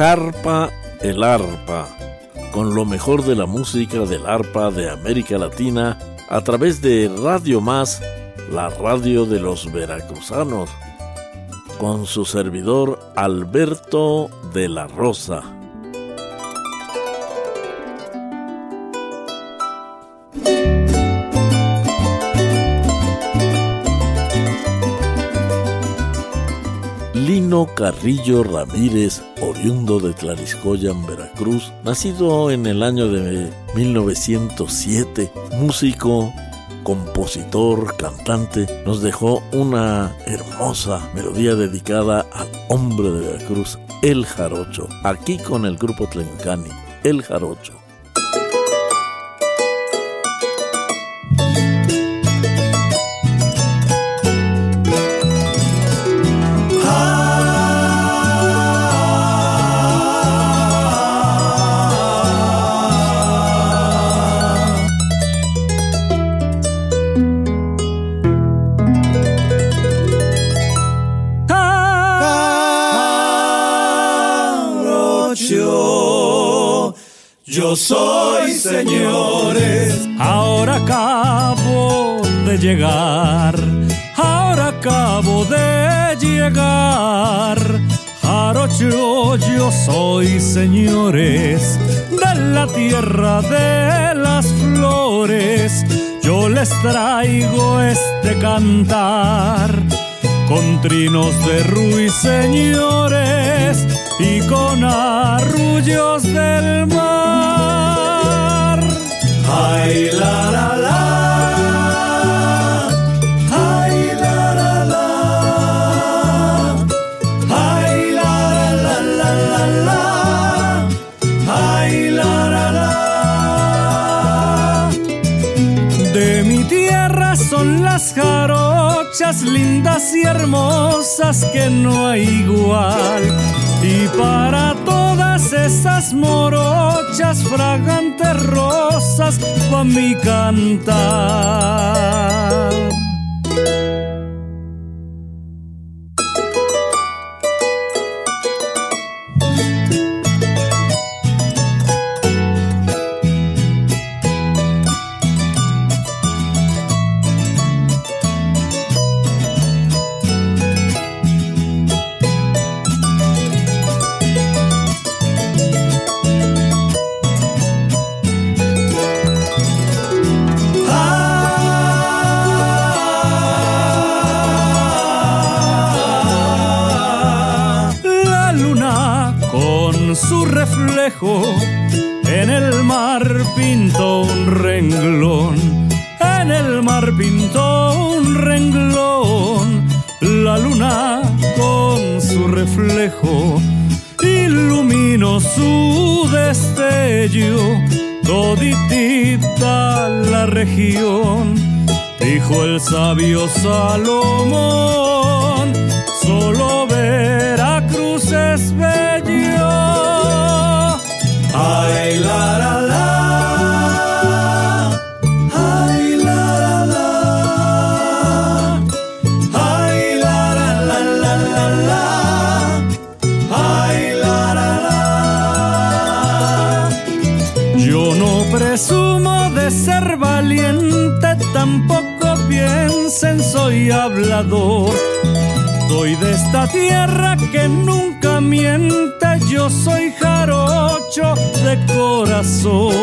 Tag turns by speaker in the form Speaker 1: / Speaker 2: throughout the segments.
Speaker 1: Zarpa el arpa, con lo mejor de la música del arpa de América Latina a través de Radio Más, la radio de los veracruzanos, con su servidor Alberto de la Rosa. Carrillo Ramírez, oriundo de Tlariscoyan, Veracruz, nacido en el año de 1907, músico, compositor, cantante, nos dejó una hermosa melodía dedicada al hombre de Veracruz, El Jarocho, aquí con el grupo Tlencani, El Jarocho.
Speaker 2: Señores, ahora acabo de llegar, ahora acabo de llegar. Jarocho, yo soy, señores, de la tierra de las flores. Yo les traigo este cantar con trinos de ruiseñores y con arrullos del mar. Hermosas que no hay igual. Y para todas esas morochas fragantes rosas va mi cantar. Toditita la región, dijo el sabio Salomón, solo soy de esta tierra que nunca miente, yo soy jarocho de corazón.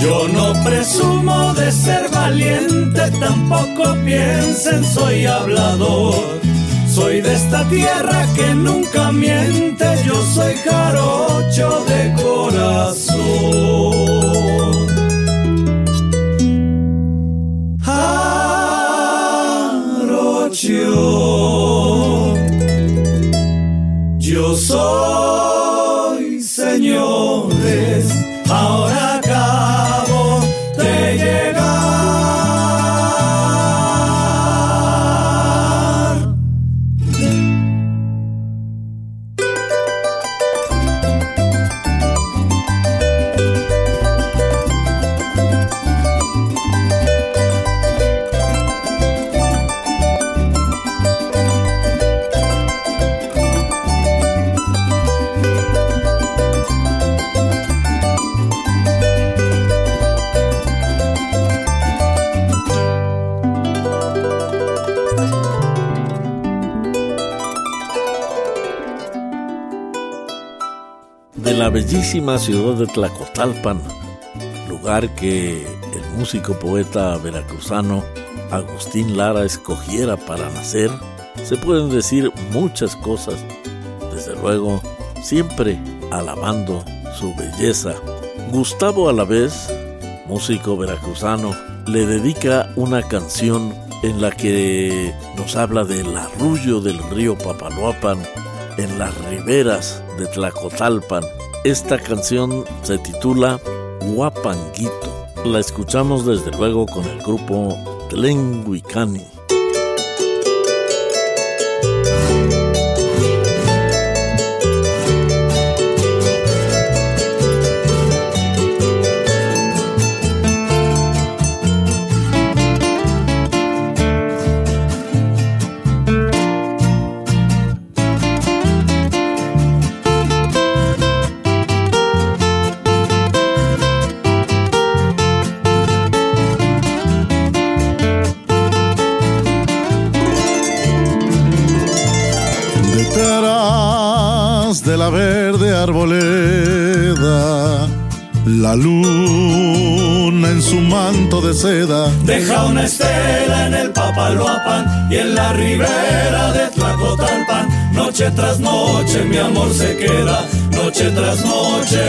Speaker 2: Yo no presumo de ser valiente, tampoco piensen soy hablador. Soy de esta tierra que nunca miente, yo soy jarocho de corazón.
Speaker 1: La bellísima ciudad de Tlacotalpan, lugar que el músico poeta veracruzano Agustín Lara escogiera para nacer, se pueden decir muchas cosas, desde luego siempre alabando su belleza. Gustavo Alavés, músico veracruzano, le dedica una canción en la que nos habla del arrullo del río Papaloapan en las riberas de Tlacotalpan. Esta canción se titula Guapanguito. La escuchamos desde luego con el grupo Tlenguicani.
Speaker 2: Deja una estela en el Papaloapan y en la ribera de Tlacotalpan. Noche tras noche mi amor se queda, noche tras noche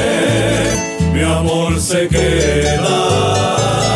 Speaker 2: mi amor se queda.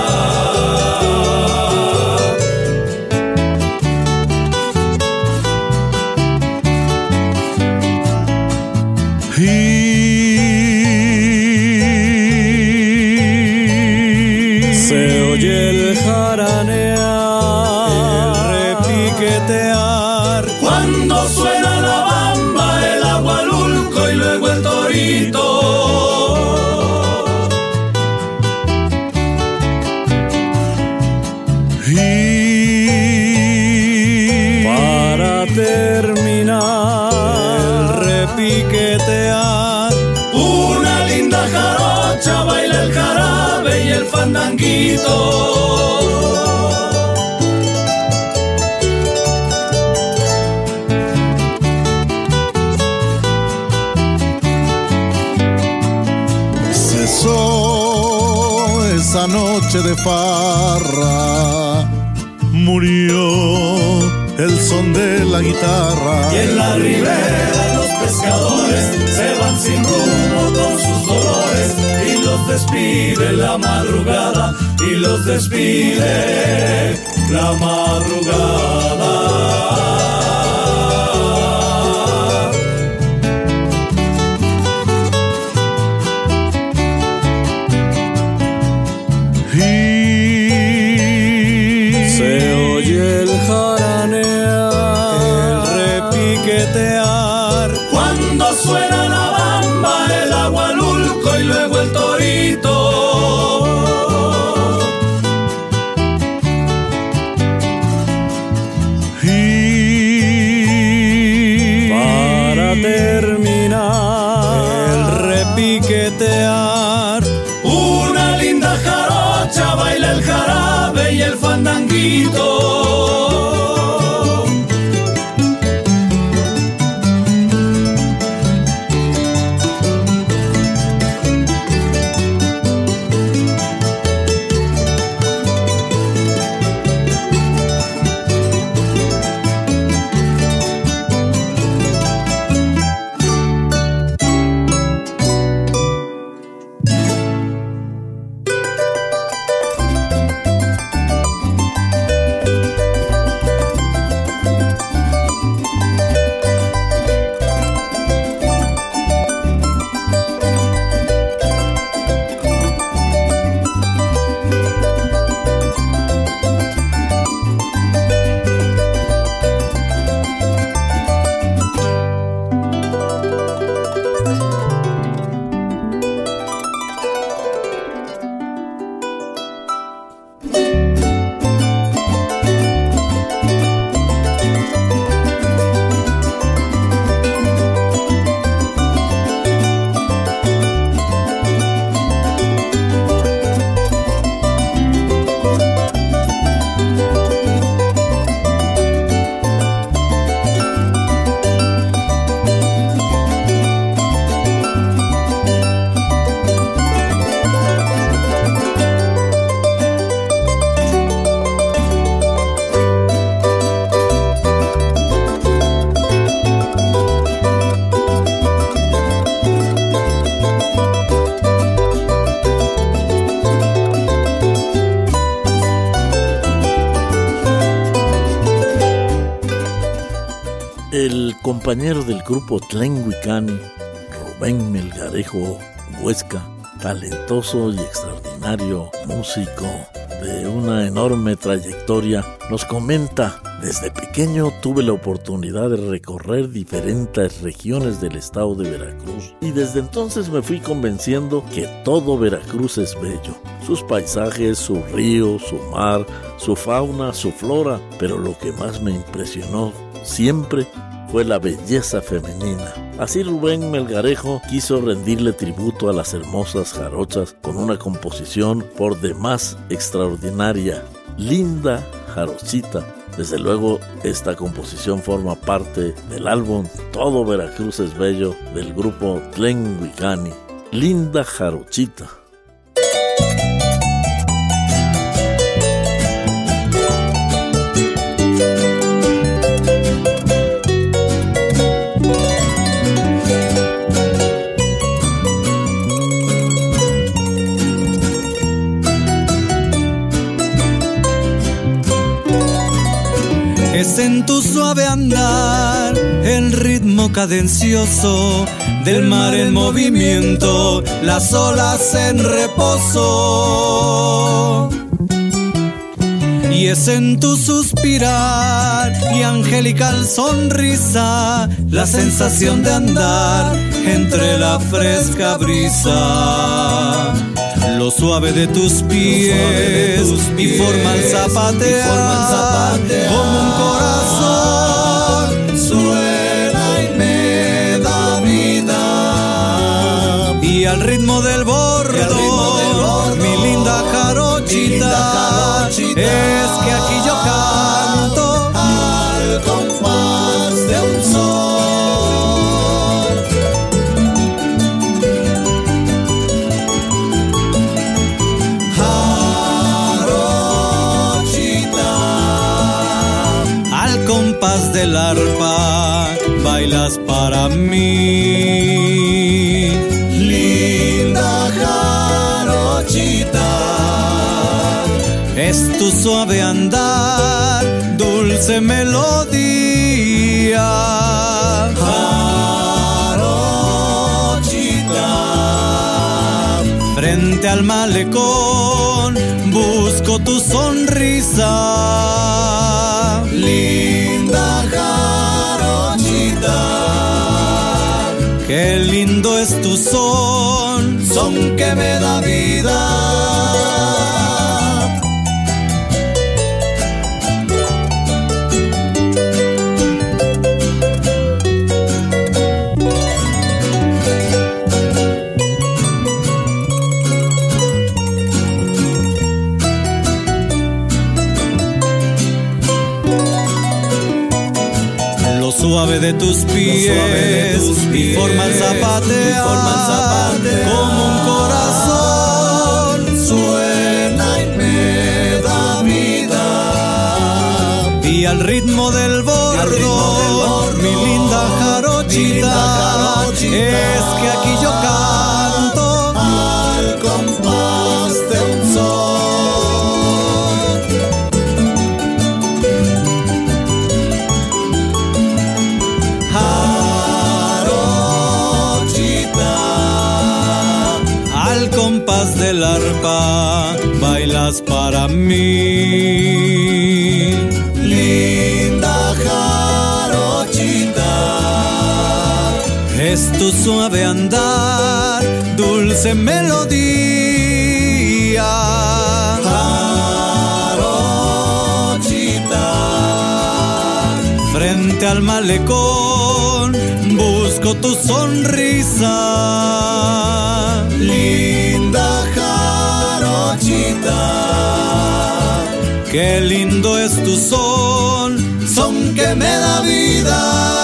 Speaker 3: De farra. Murió el son de la guitarra.
Speaker 2: Y en la ribera los pescadores se van sin rumbo despide la madrugada y los despide la madrugada.
Speaker 1: Compañero del grupo Tlenguicani, Rubén Melgarejo Huesca, talentoso y extraordinario músico de una enorme trayectoria, nos comenta, desde pequeño tuve la oportunidad de recorrer diferentes regiones del estado de Veracruz y desde entonces me fui convenciendo que todo Veracruz es bello, sus paisajes, su río, su mar, su fauna, su flora, pero lo que más me impresionó siempre fue la belleza femenina. Así Rubén Melgarejo quiso rendirle tributo a las hermosas jarochas con una composición por demás extraordinaria, Linda Jarochita. Desde luego, esta composición forma parte del álbum Todo Veracruz es Bello del grupo Tlenguicani. Linda Jarochita.
Speaker 4: En tu suave andar el ritmo cadencioso del mar en movimiento, las olas en reposo. Y es en tu suspirar y angelical sonrisa la sensación de andar entre la fresca brisa lo suave de tus pies, y forma el zapatear, como un corazón del arpa bailas para mí.
Speaker 5: Linda jarochita,
Speaker 4: es tu suave andar, dulce melodía.
Speaker 5: Jarochita,
Speaker 4: frente al malecón busco tu sonrisa. Son,
Speaker 5: que me da vida.
Speaker 4: Suave de tus pies, y forma el zapatear, como un corazón.
Speaker 5: Suena y me da vida.
Speaker 4: Y al ritmo del bordo, mi linda jarochita, es que aquí yo canto para mí.
Speaker 5: Linda jarochita,
Speaker 4: es tu suave andar, dulce melodía.
Speaker 5: Jarochita,
Speaker 4: frente al malecón busco tu sonrisa.
Speaker 5: Linda jarochita,
Speaker 4: qué lindo es tu son,
Speaker 5: son que me da vida.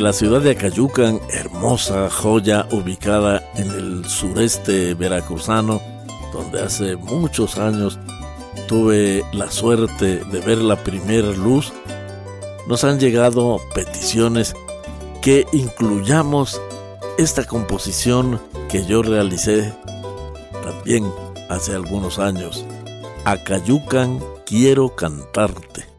Speaker 1: La ciudad de Acayucan, hermosa joya ubicada en el sureste veracruzano, donde hace muchos años tuve la suerte de ver la primera luz, nos han llegado peticiones que incluyamos esta composición que yo realicé también hace algunos años. Acayucan, quiero cantarte.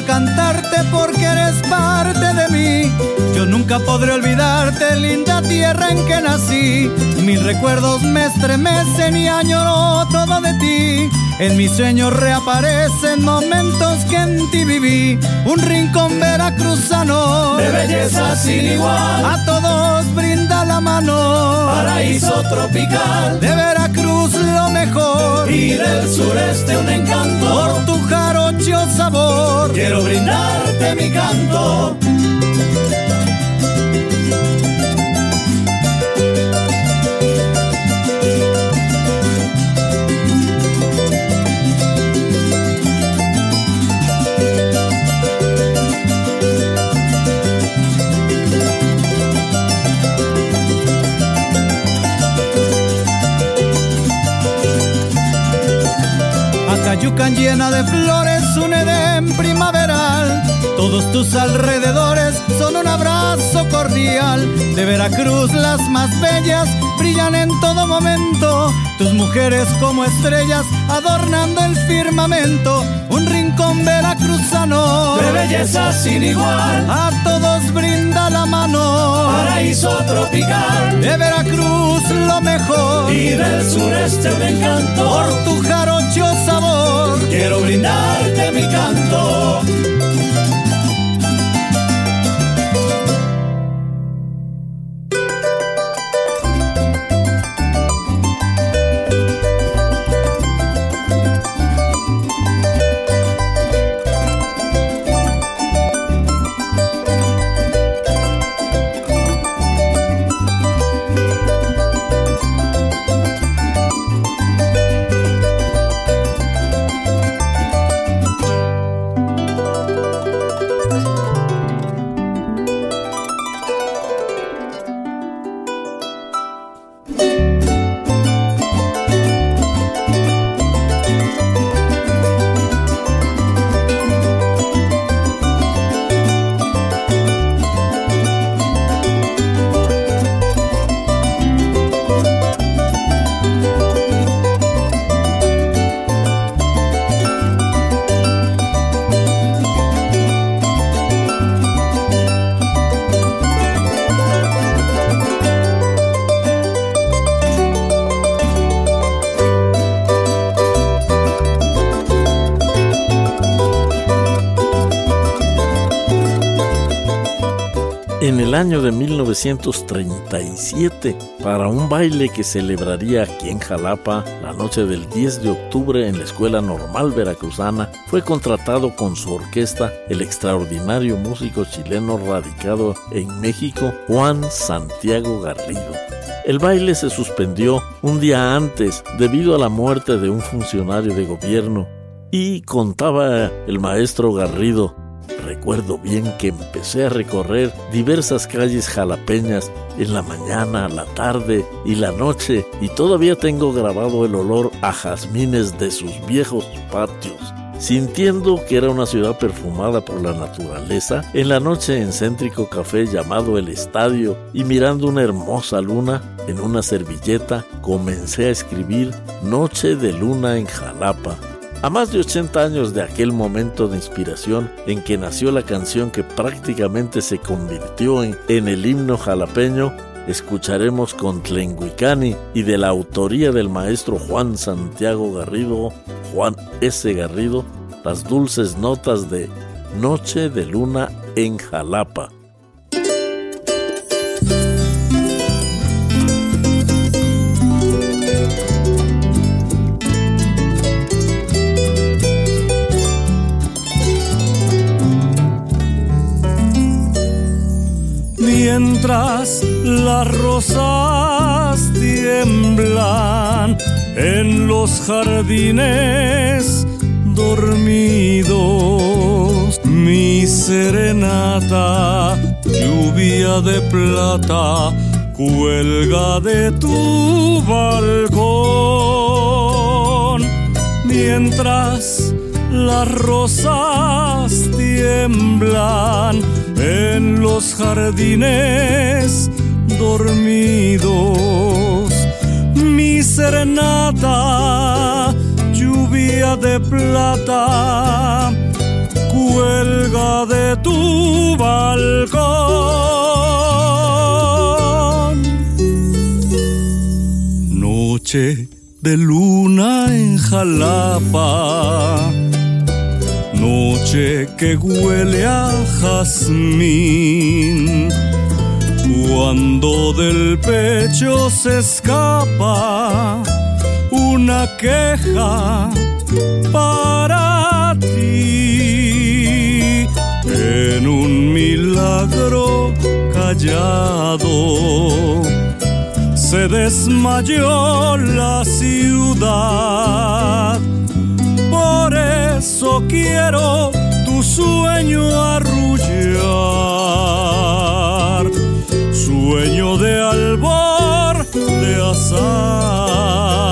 Speaker 4: A cantarte porque eres parte de mí. Yo nunca podré olvidarte, linda tierra en que nací. Mis recuerdos me estremecen y añoro todo de ti. En mis sueños reaparecen momentos que en ti viví. Un rincón veracruzano
Speaker 6: de belleza sin igual.
Speaker 4: A todos brinda la mano.
Speaker 6: Paraíso tropical
Speaker 4: de Veracruz lo mejor.
Speaker 6: Y del sureste un encanto.
Speaker 4: Por tu jarocho sabor.
Speaker 6: Quiero brindarte mi canto.
Speaker 4: Llena de flores, un edén primaveral. Todos tus alrededores son un abrazo cordial. De Veracruz las más bellas brillan en todo momento. Tus mujeres como estrellas adornando el firmamento. Un rincón veracruzano
Speaker 6: de belleza sin igual.
Speaker 4: A todos brinda la mano.
Speaker 6: Paraíso tropical
Speaker 4: de Veracruz lo mejor.
Speaker 6: Y del sureste un encanto.
Speaker 4: Por tu jarocho sabor.
Speaker 6: Quiero brindarte mi canto.
Speaker 1: Año de 1937 para un baile que celebraría aquí en Jalapa la noche del 10 de octubre en la Escuela Normal Veracruzana, fue contratado con su orquesta el extraordinario músico chileno radicado en México, Juan Santiago Garrido. El baile se suspendió un día antes debido a la muerte de un funcionario de gobierno y contaba el maestro Garrido Recuerdo bien que empecé a recorrer diversas calles jalapeñas en la mañana, la tarde y la noche y todavía tengo grabado el olor a jazmines de sus viejos patios. Sintiendo que era una ciudad perfumada por la naturaleza, en la noche en céntrico café llamado El Estadio y mirando una hermosa luna en una servilleta, comencé a escribir Noche de Luna en Jalapa, a más de 80 años de aquel momento de inspiración en que nació la canción que prácticamente se convirtió en, el himno jalapeño, escucharemos con Tlenguicani y de la autoría del maestro Juan Santiago Garrido, Juan S. Garrido, las dulces notas de Noche de Luna en Jalapa.
Speaker 2: Mientras las rosas tiemblan en los jardines dormidos. Mi serenata, lluvia de plata, cuelga de tu balcón. Mientras las rosas tiemblan en los jardines dormidos. Mi serenata, lluvia de plata, cuelga de tu balcón. Noche de luna en Jalapa noche que huele a jazmín. Cuando del pecho se escapa una queja para ti en un milagro callado se desmayó la ciudad eso quiero sueño arrullar, sueño de albor, de azar.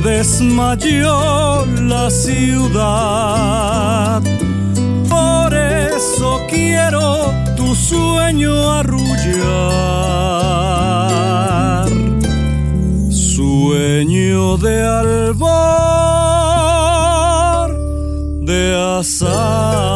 Speaker 2: Desmayó la ciudad. Por eso quiero tu sueño arrullar. Sueño de albor, de azar.